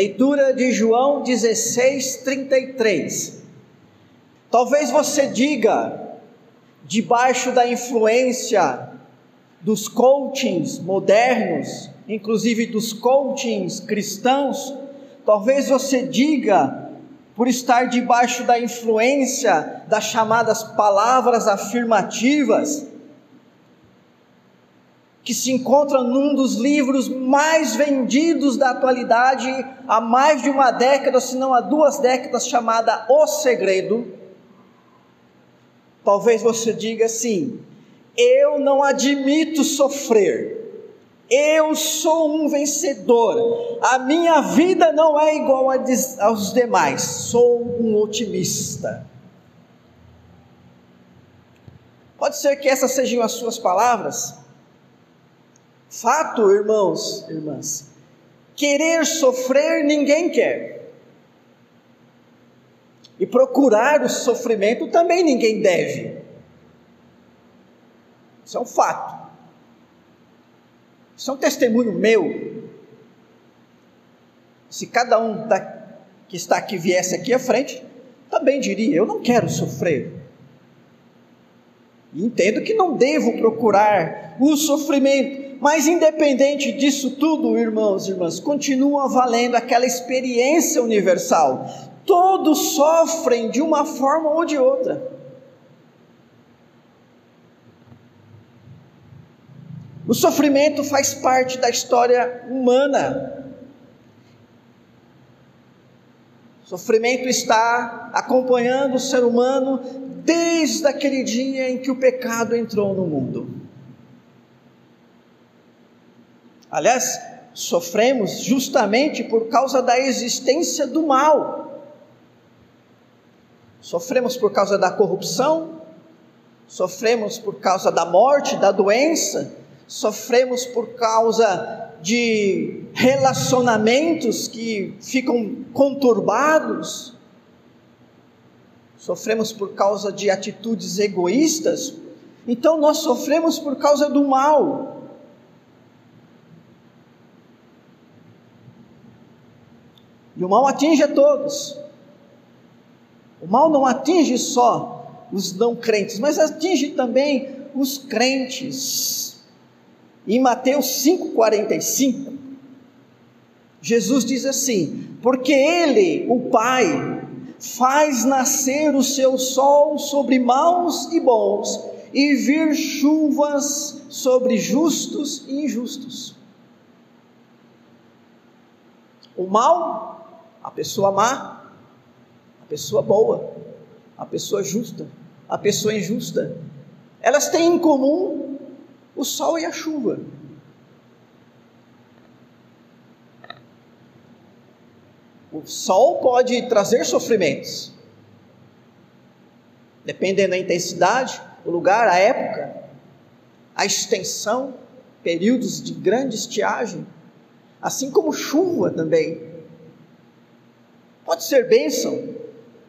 Leitura de João 16, 33. Talvez você diga, debaixo da influência dos coachings modernos, inclusive dos coachings cristãos, talvez você diga, por estar debaixo da influência das chamadas palavras afirmativas, que se encontra num dos livros mais vendidos da atualidade há mais de uma década, se não há duas décadas, chamada O Segredo. Talvez você diga assim: eu não admito sofrer. Eu sou um vencedor. A minha vida não é igual aos demais. Sou um otimista. Pode ser que essas sejam as suas palavras, Fato, irmãos, irmãs, querer sofrer ninguém quer. E procurar o sofrimento também ninguém deve. Isso é um fato. Isso é um testemunho meu. Se cada um que está aqui viesse aqui à frente, também diria: Eu não quero sofrer. E entendo que não devo procurar o sofrimento, mas independente disso tudo, irmãos e irmãs, continua valendo aquela experiência universal. Todos sofrem de uma forma ou de outra. O sofrimento faz parte da história humana. O sofrimento está acompanhando o ser humano desde aquele dia em que o pecado entrou no mundo. Aliás, sofremos justamente por causa da existência do mal. Sofremos por causa da corrupção, sofremos por causa da morte, da doença, sofremos por causa de relacionamentos que ficam conturbados, sofremos por causa de atitudes egoístas. Então nós sofremos por causa do mal. E o mal atinge a todos. O mal não atinge só os não crentes, mas atinge também os crentes. Em Mateus 5,45, Jesus diz assim: Porque Ele, o Pai, faz nascer o seu sol sobre maus e bons, e vir chuvas sobre justos e injustos. O mal a pessoa má, a pessoa boa, a pessoa justa, a pessoa injusta. Elas têm em comum o sol e a chuva. O sol pode trazer sofrimentos, dependendo da intensidade, o lugar, a época, a extensão, períodos de grande estiagem, assim como chuva também pode ser bênção,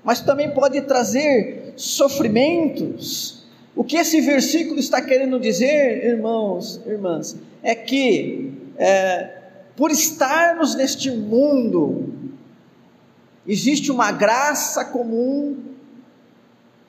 mas também pode trazer sofrimentos. O que esse versículo está querendo dizer, irmãos, irmãs, é que é, por estarmos neste mundo, existe uma graça comum,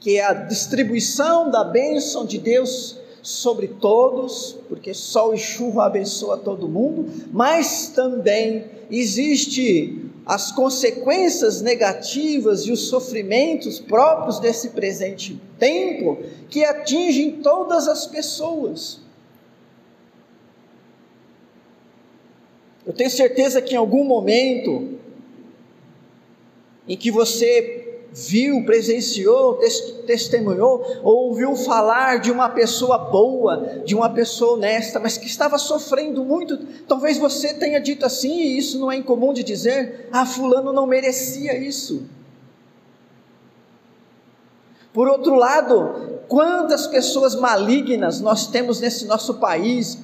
que é a distribuição da bênção de Deus sobre todos, porque sol e chuva abençoa todo mundo, mas também existe as consequências negativas e os sofrimentos próprios desse presente tempo que atingem todas as pessoas. Eu tenho certeza que em algum momento em que você viu, presenciou, testemunhou, ou ouviu falar de uma pessoa boa, de uma pessoa honesta, mas que estava sofrendo muito. Talvez você tenha dito assim, e isso não é incomum de dizer: ah, Fulano não merecia isso. Por outro lado, quantas pessoas malignas nós temos nesse nosso país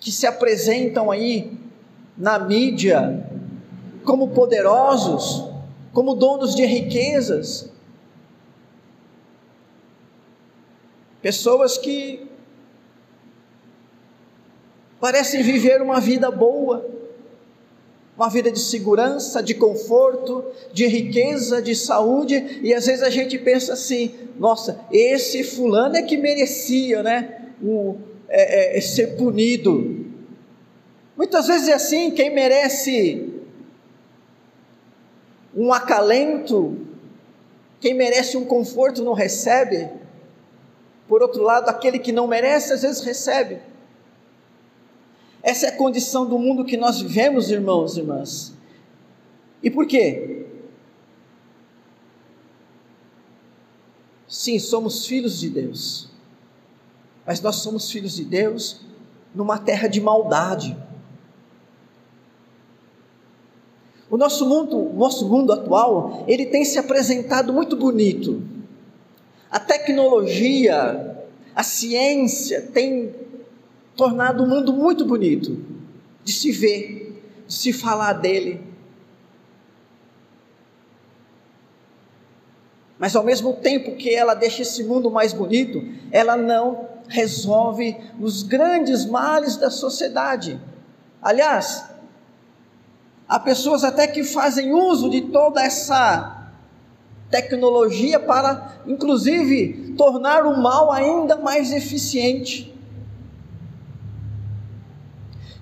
que se apresentam aí na mídia como poderosos, como donos de riquezas, pessoas que parecem viver uma vida boa, uma vida de segurança, de conforto, de riqueza, de saúde, e às vezes a gente pensa assim: nossa, esse fulano é que merecia, né? O, é, é, ser punido. Muitas vezes é assim: quem merece um acalento, quem merece um conforto não recebe. Por outro lado, aquele que não merece, às vezes recebe. Essa é a condição do mundo que nós vivemos, irmãos e irmãs. E por quê? Sim, somos filhos de Deus. Mas nós somos filhos de Deus numa terra de maldade. O nosso mundo, o nosso mundo atual, ele tem se apresentado muito bonito. A tecnologia, a ciência tem tornado o mundo muito bonito de se ver, de se falar dele. Mas ao mesmo tempo que ela deixa esse mundo mais bonito, ela não resolve os grandes males da sociedade. Aliás, há pessoas até que fazem uso de toda essa tecnologia para, inclusive, tornar o mal ainda mais eficiente.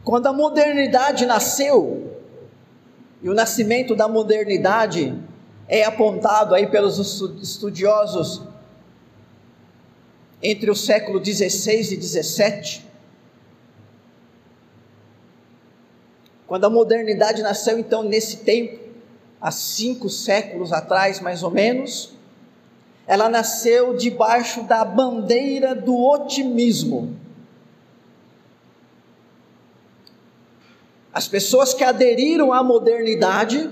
Quando a modernidade nasceu, e o nascimento da modernidade é apontado aí pelos estudiosos entre o século 16 e 17. Quando a modernidade nasceu, então, nesse tempo, há cinco séculos atrás, mais ou menos, ela nasceu debaixo da bandeira do otimismo. As pessoas que aderiram à modernidade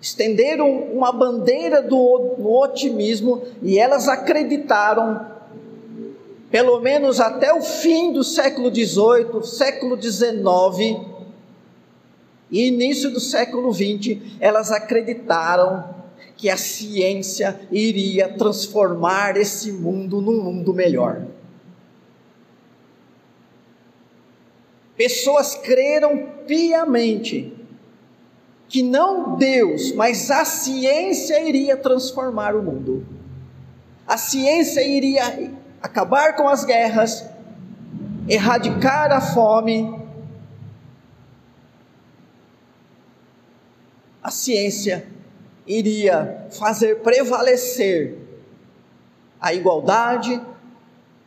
estenderam uma bandeira do, do otimismo e elas acreditaram, pelo menos até o fim do século XVIII, século XIX e início do século XX, elas acreditaram que a ciência iria transformar esse mundo num mundo melhor. Pessoas creram piamente que não Deus, mas a ciência iria transformar o mundo. A ciência iria acabar com as guerras, erradicar a fome. A ciência iria fazer prevalecer a igualdade,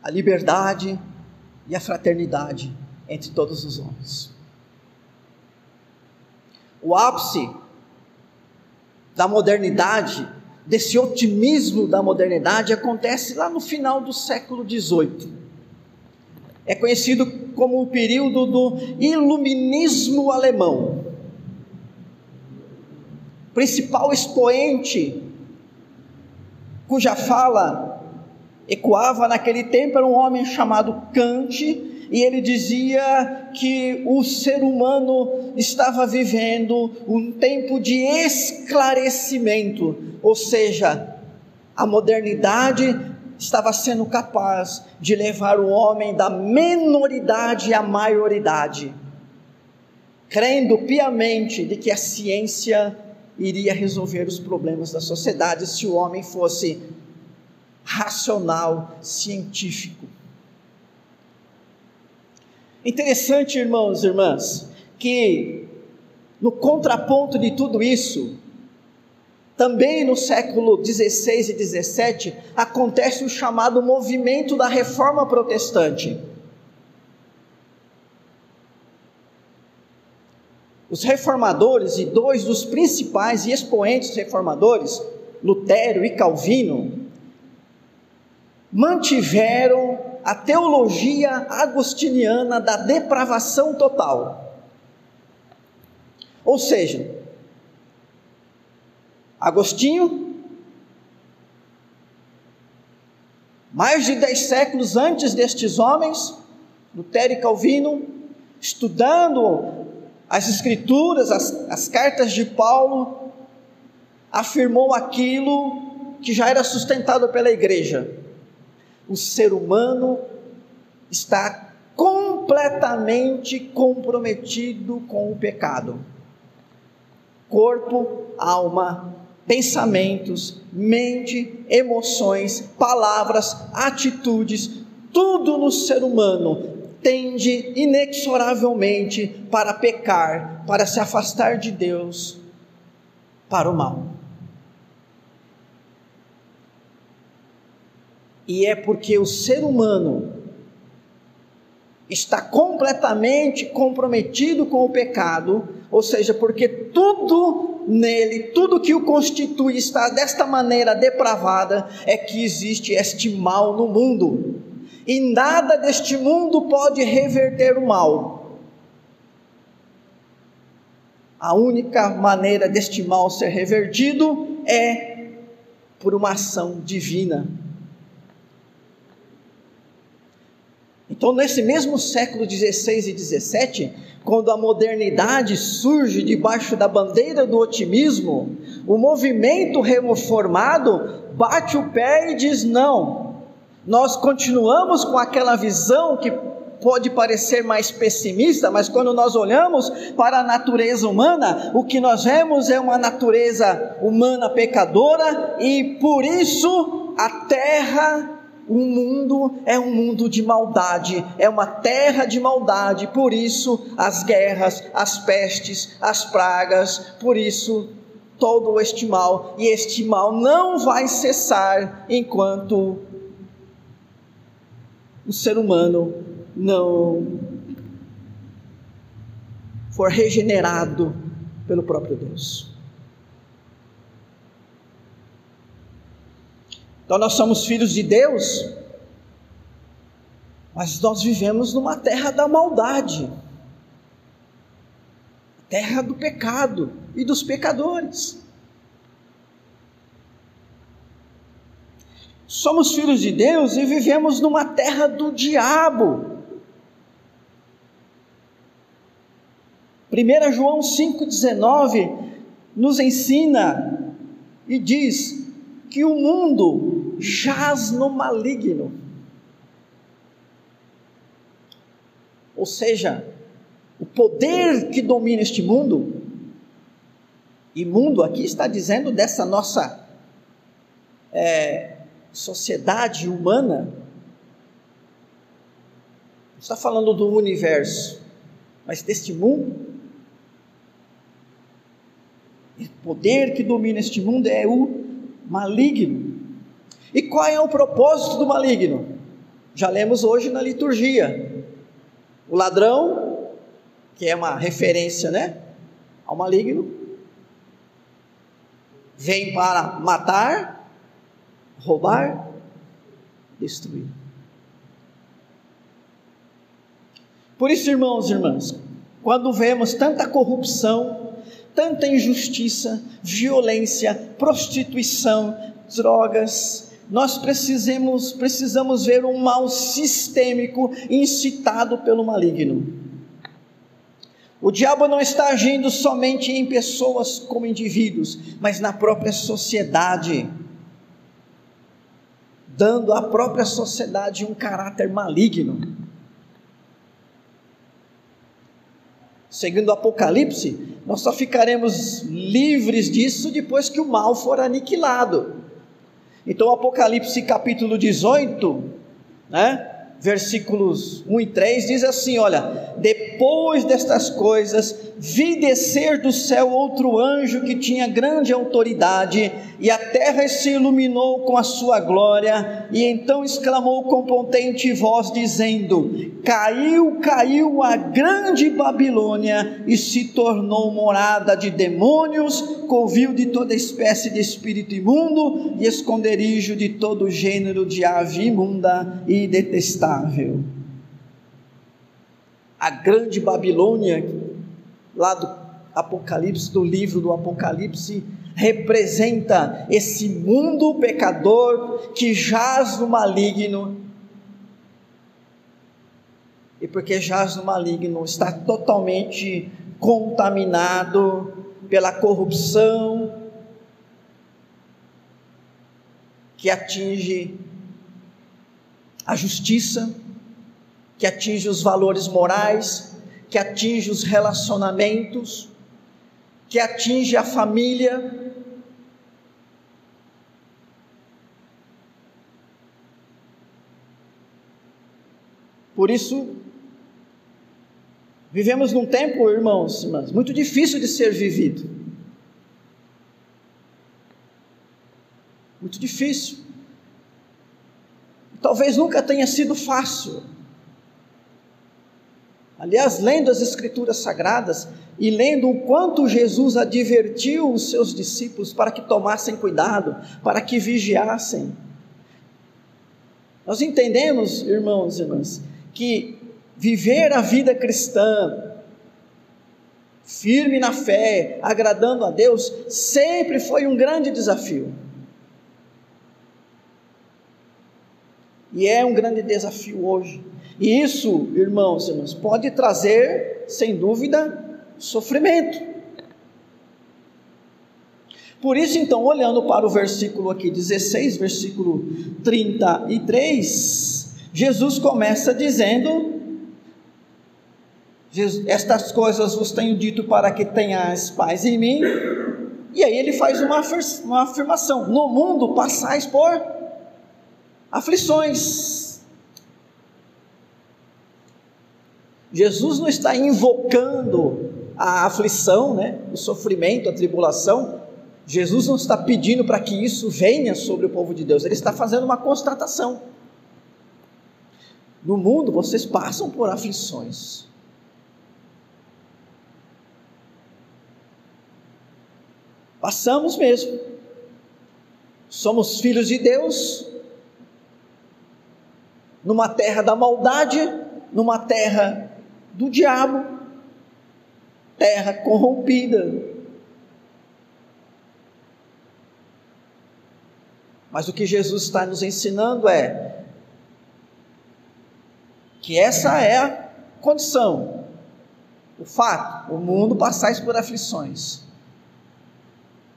a liberdade e a fraternidade entre todos os homens. O ápice da modernidade, desse otimismo da modernidade, acontece lá no final do século XVIII. É conhecido como o período do iluminismo alemão. Principal expoente cuja fala ecoava naquele tempo era um homem chamado Kant, e ele dizia que o ser humano estava vivendo um tempo de esclarecimento, ou seja, a modernidade estava sendo capaz de levar o homem da menoridade à maioridade, crendo piamente de que a ciência iria resolver os problemas da sociedade se o homem fosse racional, científico. Interessante, irmãos e irmãs, que no contraponto de tudo isso, também no século 16 e 17, acontece o chamado movimento da reforma protestante. Os reformadores e dois dos principais e expoentes reformadores, Lutero e Calvino, mantiveram a teologia agostiniana da depravação total. Ou seja, Agostinho, mais de dez séculos antes destes homens, Lutero e Calvino, estudando as Escrituras, as, as cartas de Paulo, afirmou aquilo que já era sustentado pela igreja o ser humano está completamente comprometido com o pecado. Corpo, alma, pensamentos, mente, emoções, palavras, atitudes, tudo no ser humano tende inexoravelmente para pecar, para se afastar de Deus, para o mal. E é porque o ser humano está completamente comprometido com o pecado, ou seja, porque tudo nele, tudo que o constitui está desta maneira depravada, é que existe este mal no mundo e nada deste mundo pode reverter o mal. A única maneira deste mal ser revertido é por uma ação divina. Então, nesse mesmo século 16 e 17, quando a modernidade surge debaixo da bandeira do otimismo, o movimento reformado bate o pé e diz: não, nós continuamos com aquela visão que pode parecer mais pessimista, mas quando nós olhamos para a natureza humana, o que nós vemos é uma natureza humana pecadora e por isso a terra o mundo é um mundo de maldade, é uma terra de maldade, por isso as guerras, as pestes, as pragas, por isso todo este mal, e este mal não vai cessar enquanto o ser humano não for regenerado pelo próprio Deus. Então nós somos filhos de Deus, mas nós vivemos numa terra da maldade, terra do pecado e dos pecadores. Somos filhos de Deus e vivemos numa terra do diabo. 1 João 5,19 nos ensina e diz que o mundo jaz no maligno. Ou seja, o poder que domina este mundo, e mundo aqui está dizendo dessa nossa é, sociedade humana, está falando do universo, mas deste mundo. O poder que domina este mundo é o maligno. E qual é o propósito do maligno? Já lemos hoje na liturgia. O ladrão, que é uma referência, né, ao maligno, vem para matar, roubar, destruir. Por isso, irmãos e irmãs, quando vemos tanta corrupção, tanta injustiça, violência, prostituição, drogas, nós precisamos, precisamos ver um mal sistêmico incitado pelo maligno. O diabo não está agindo somente em pessoas como indivíduos, mas na própria sociedade dando à própria sociedade um caráter maligno. Segundo o Apocalipse, nós só ficaremos livres disso depois que o mal for aniquilado. Então, Apocalipse capítulo 18, né? Versículos 1 e 3 diz assim: Olha, depois destas coisas, vi descer do céu outro anjo que tinha grande autoridade, e a terra se iluminou com a sua glória, e então exclamou com potente voz, dizendo: Caiu, caiu a grande Babilônia, e se tornou morada de demônios, covil de toda espécie de espírito imundo, e esconderijo de todo gênero de ave imunda e detestável. A grande Babilônia, lá do Apocalipse, do livro do Apocalipse, representa esse mundo pecador que jaz no maligno. E porque jaz no maligno, está totalmente contaminado pela corrupção que atinge a justiça, que atinge os valores morais, que atinge os relacionamentos, que atinge a família. Por isso, vivemos num tempo, irmãos, irmãs, muito difícil de ser vivido. Muito difícil. Talvez nunca tenha sido fácil. Aliás, lendo as Escrituras Sagradas e lendo o quanto Jesus advertiu os seus discípulos para que tomassem cuidado, para que vigiassem. Nós entendemos, irmãos e irmãs, que viver a vida cristã, firme na fé, agradando a Deus, sempre foi um grande desafio. E é um grande desafio hoje. E isso, irmãos e irmãs, pode trazer, sem dúvida, sofrimento. Por isso, então, olhando para o versículo aqui 16, versículo 33, Jesus começa dizendo: Estas coisas vos tenho dito para que tenhais paz em mim. E aí ele faz uma afirmação: No mundo passais por aflições. Jesus não está invocando a aflição, né, o sofrimento, a tribulação. Jesus não está pedindo para que isso venha sobre o povo de Deus, ele está fazendo uma constatação. No mundo vocês passam por aflições. Passamos mesmo. Somos filhos de Deus, numa terra da maldade, numa terra do diabo, terra corrompida. Mas o que Jesus está nos ensinando é que essa é a condição, o fato, o mundo passais por aflições.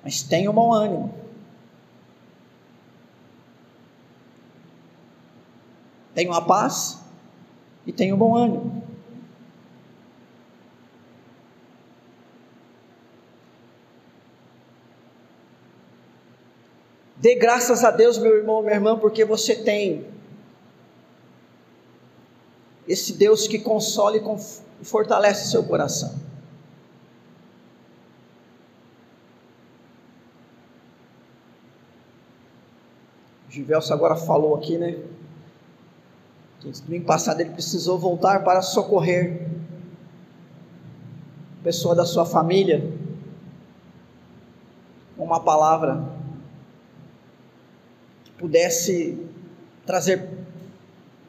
Mas tenha um bom ânimo. Tenha a paz e tenha um bom ânimo. Dê graças a Deus, meu irmão, minha irmã, porque você tem esse Deus que consola e fortalece seu coração. O Givelso agora falou aqui, né? Que domingo passado ele precisou voltar para socorrer pessoa da sua família. Uma palavra pudesse trazer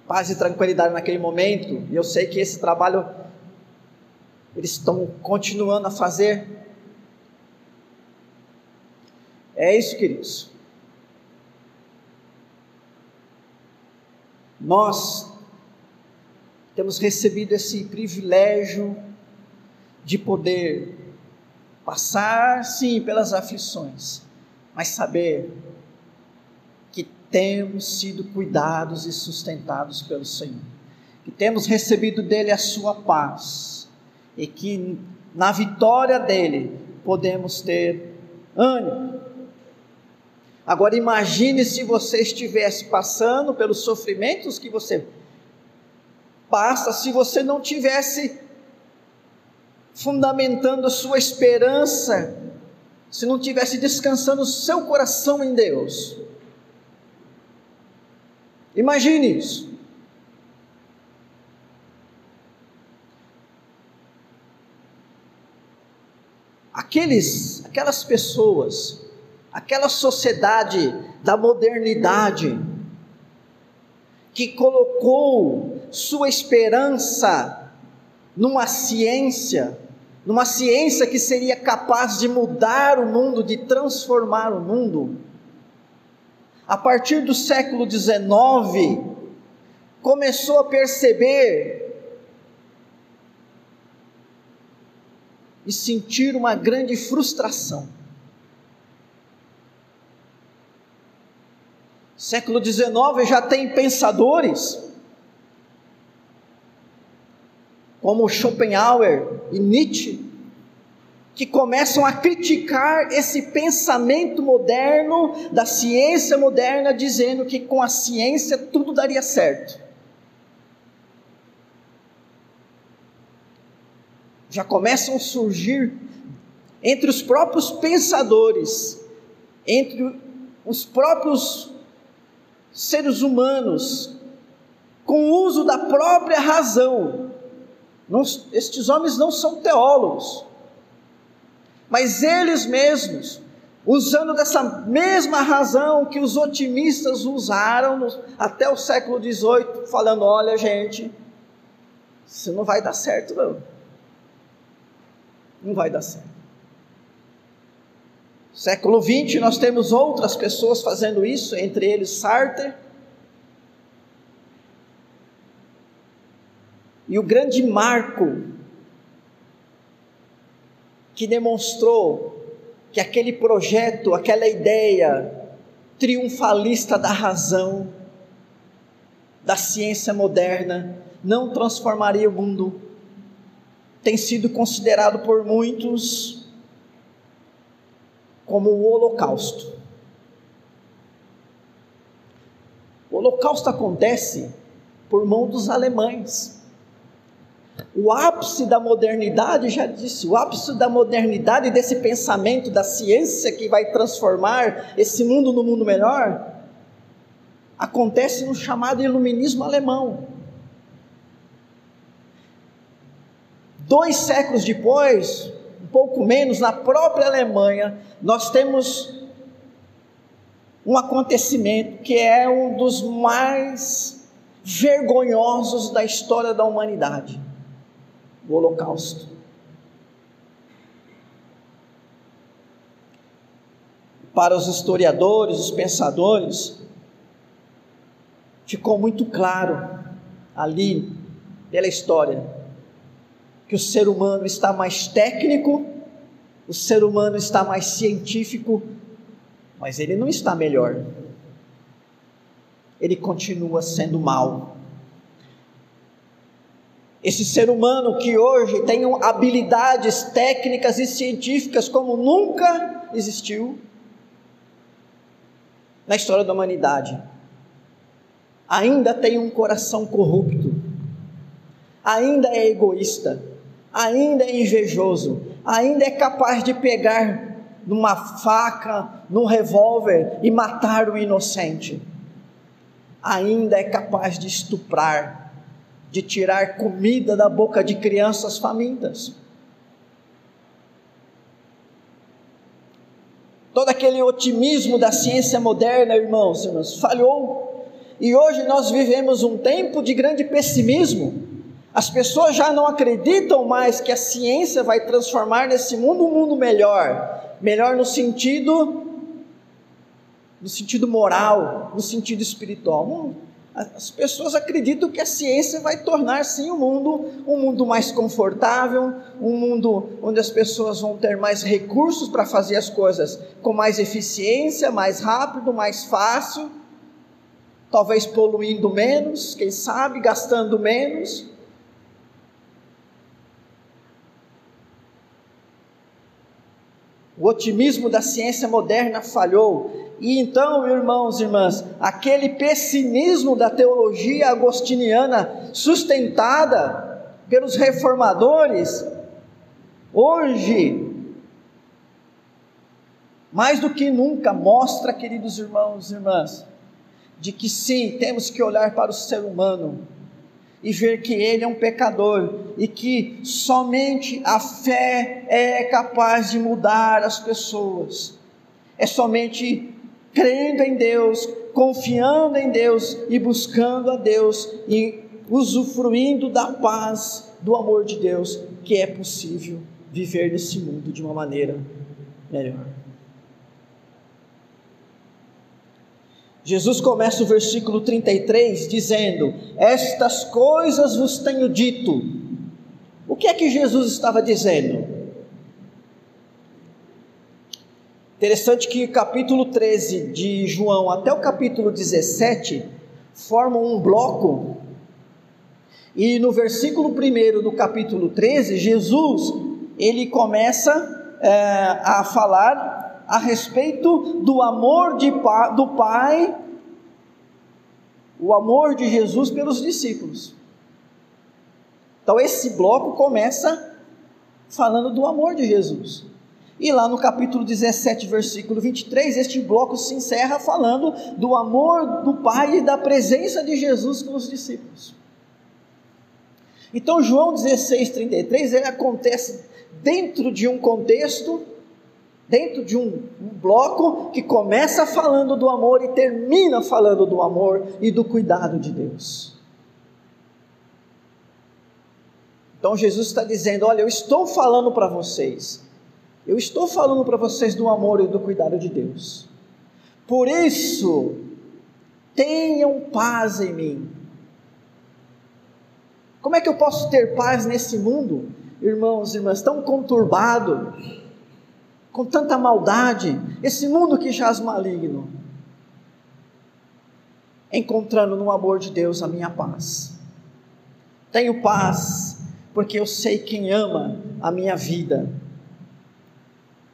paz e tranquilidade naquele momento, e eu sei que esse trabalho eles estão continuando a fazer. É isso, queridos. Nós temos recebido esse privilégio de poder passar, sim, pelas aflições, mas saber temos sido cuidados e sustentados pelo Senhor, que temos recebido dele a sua paz e que na vitória dele podemos ter ânimo. Agora imagine se você estivesse passando pelos sofrimentos que você passa, se você não tivesse fundamentando a sua esperança, se não tivesse descansando o seu coração em Deus. Imagine isso. Aqueles, aquelas pessoas, aquela sociedade da modernidade, que colocou sua esperança numa ciência, numa ciência que seria capaz de mudar o mundo, de transformar o mundo, a partir do século XIX, começou a perceber e sentir uma grande frustração. Século XIX já tem pensadores como Schopenhauer e Nietzsche, que começam a criticar esse pensamento moderno, da ciência moderna, dizendo que com a ciência tudo daria certo. Já começam a surgir entre os próprios pensadores, entre os próprios seres humanos, com o uso da própria razão. Não, estes homens não são teólogos, mas eles mesmos, usando dessa mesma razão que os otimistas usaram no, até o século XVIII, falando: olha, gente, isso não vai dar certo, não. Não vai dar certo. Século XX, nós temos outras pessoas fazendo isso, entre eles Sartre. E o grande marco que demonstrou que aquele projeto, aquela ideia triunfalista da razão, da ciência moderna, não transformaria o mundo, tem sido considerado por muitos como o Holocausto. O Holocausto acontece por mão dos alemães. O ápice da modernidade, já disse, o ápice da modernidade desse pensamento da ciência que vai transformar esse mundo no mundo melhor, acontece no chamado iluminismo alemão. Dois séculos depois, pouco menos, na própria Alemanha, nós temos um acontecimento que é um dos mais vergonhosos da história da humanidade o Holocausto. Para os historiadores, os pensadores, ficou muito claro ali pela história que o ser humano está mais técnico, o ser humano está mais científico, mas ele não está melhor. Ele continua sendo mal. Esse ser humano que hoje tem habilidades técnicas e científicas como nunca existiu na história da humanidade, ainda tem um coração corrupto, ainda é egoísta, ainda é invejoso, ainda é capaz de pegar numa faca, num revólver e matar o inocente, ainda é capaz de estuprar, de tirar comida da boca de crianças famintas. Todo aquele otimismo da ciência moderna, irmãos, irmãos, falhou. E hoje nós vivemos um tempo de grande pessimismo as pessoas já não acreditam mais que a ciência vai transformar nesse mundo um mundo melhor, melhor no sentido no sentido moral, no sentido espiritual. As pessoas acreditam que a ciência vai tornar sim o mundo um mundo mais confortável, um mundo onde as pessoas vão ter mais recursos para fazer as coisas com mais eficiência, mais rápido, mais fácil, talvez poluindo menos, quem sabe, gastando menos. O otimismo da ciência moderna falhou. E então, irmãos e irmãs, aquele pessimismo da teologia agostiniana, sustentada pelos reformadores, hoje, mais do que nunca, mostra, queridos irmãos e irmãs, de que sim, temos que olhar para o ser humano e ver que ele é um pecador e que somente a fé é capaz de mudar as pessoas. É somente crendo em Deus, confiando em Deus e buscando a Deus e usufruindo da paz, do amor de Deus, que é possível viver nesse mundo de uma maneira melhor. Jesus começa o versículo 33 dizendo: Estas coisas vos tenho dito. O que é que Jesus estava dizendo? Interessante que o capítulo 13 de João até o capítulo 17 formam um bloco E no versículo 1 do capítulo 13, Jesus ele começa é, a falar a respeito do amor de, do Pai, o amor de Jesus pelos discípulos. Então esse bloco começa falando do amor de Jesus. E lá no capítulo 17, versículo 23, este bloco se encerra falando do amor do Pai e da presença de Jesus com os discípulos. Então, João 16, 33, ele acontece dentro de um contexto, dentro de um, um bloco que começa falando do amor e termina falando do amor e do cuidado de Deus. Então, Jesus está dizendo: Olha, eu estou falando para vocês eu estou falando para vocês do amor e do cuidado de Deus. Por isso, tenham paz em mim. Como é que eu posso ter paz nesse mundo, irmãos e irmãs, tão conturbado, com tanta maldade, esse mundo que jaz maligno? Encontrando no amor de Deus a minha paz. Tenho paz, porque eu sei quem ama a minha vida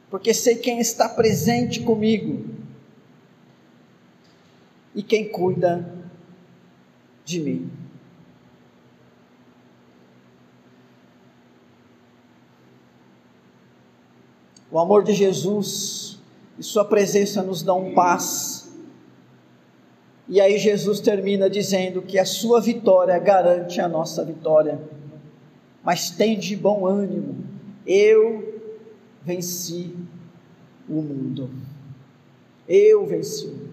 porque sei quem está presente comigo e quem cuida de mim. O amor de Jesus e Sua presença nos dão paz. E aí Jesus termina dizendo que a Sua vitória garante a nossa vitória. Mas tem de bom ânimo. Eu venci o mundo. Eu venci o mundo.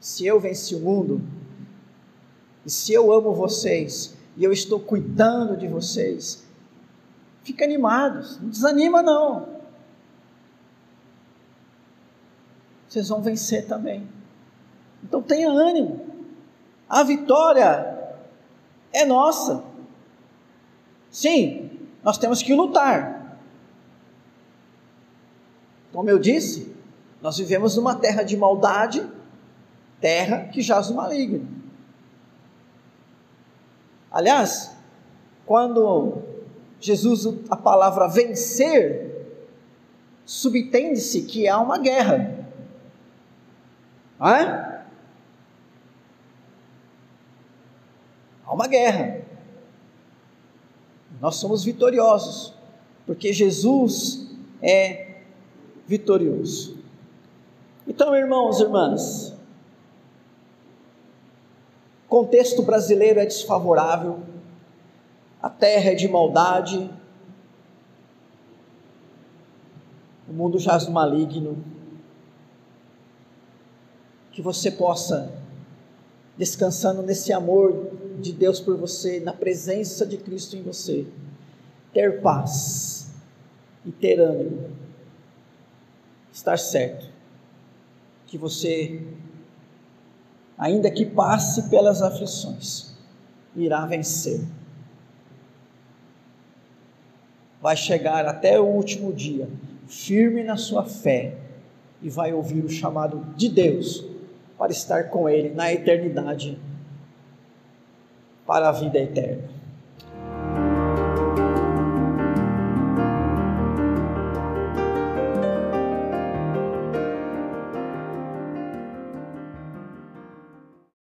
Se eu venci o mundo, e se eu amo vocês, e eu estou cuidando de vocês, fica animados, não desanima não. Vocês vão vencer também. Então tenha ânimo. A vitória é nossa. Sim, nós temos que lutar. Como eu disse, nós vivemos numa terra de maldade, terra que jaz o maligno. Aliás, quando Jesus a palavra vencer, subtende-se que há uma guerra. É? Há uma guerra. Nós somos vitoriosos, porque Jesus é vitorioso. Então, irmãos e irmãs, contexto brasileiro é desfavorável, a terra é de maldade, o mundo jaz no maligno. Que você possa, descansando nesse amor de Deus por você, na presença de Cristo em você, ter paz e ter ânimo, estar certo que você, ainda que passe pelas aflições, irá vencer. Vai chegar até o último dia, firme na sua fé, e vai ouvir o chamado de Deus para estar com Ele na eternidade para a vida eterna.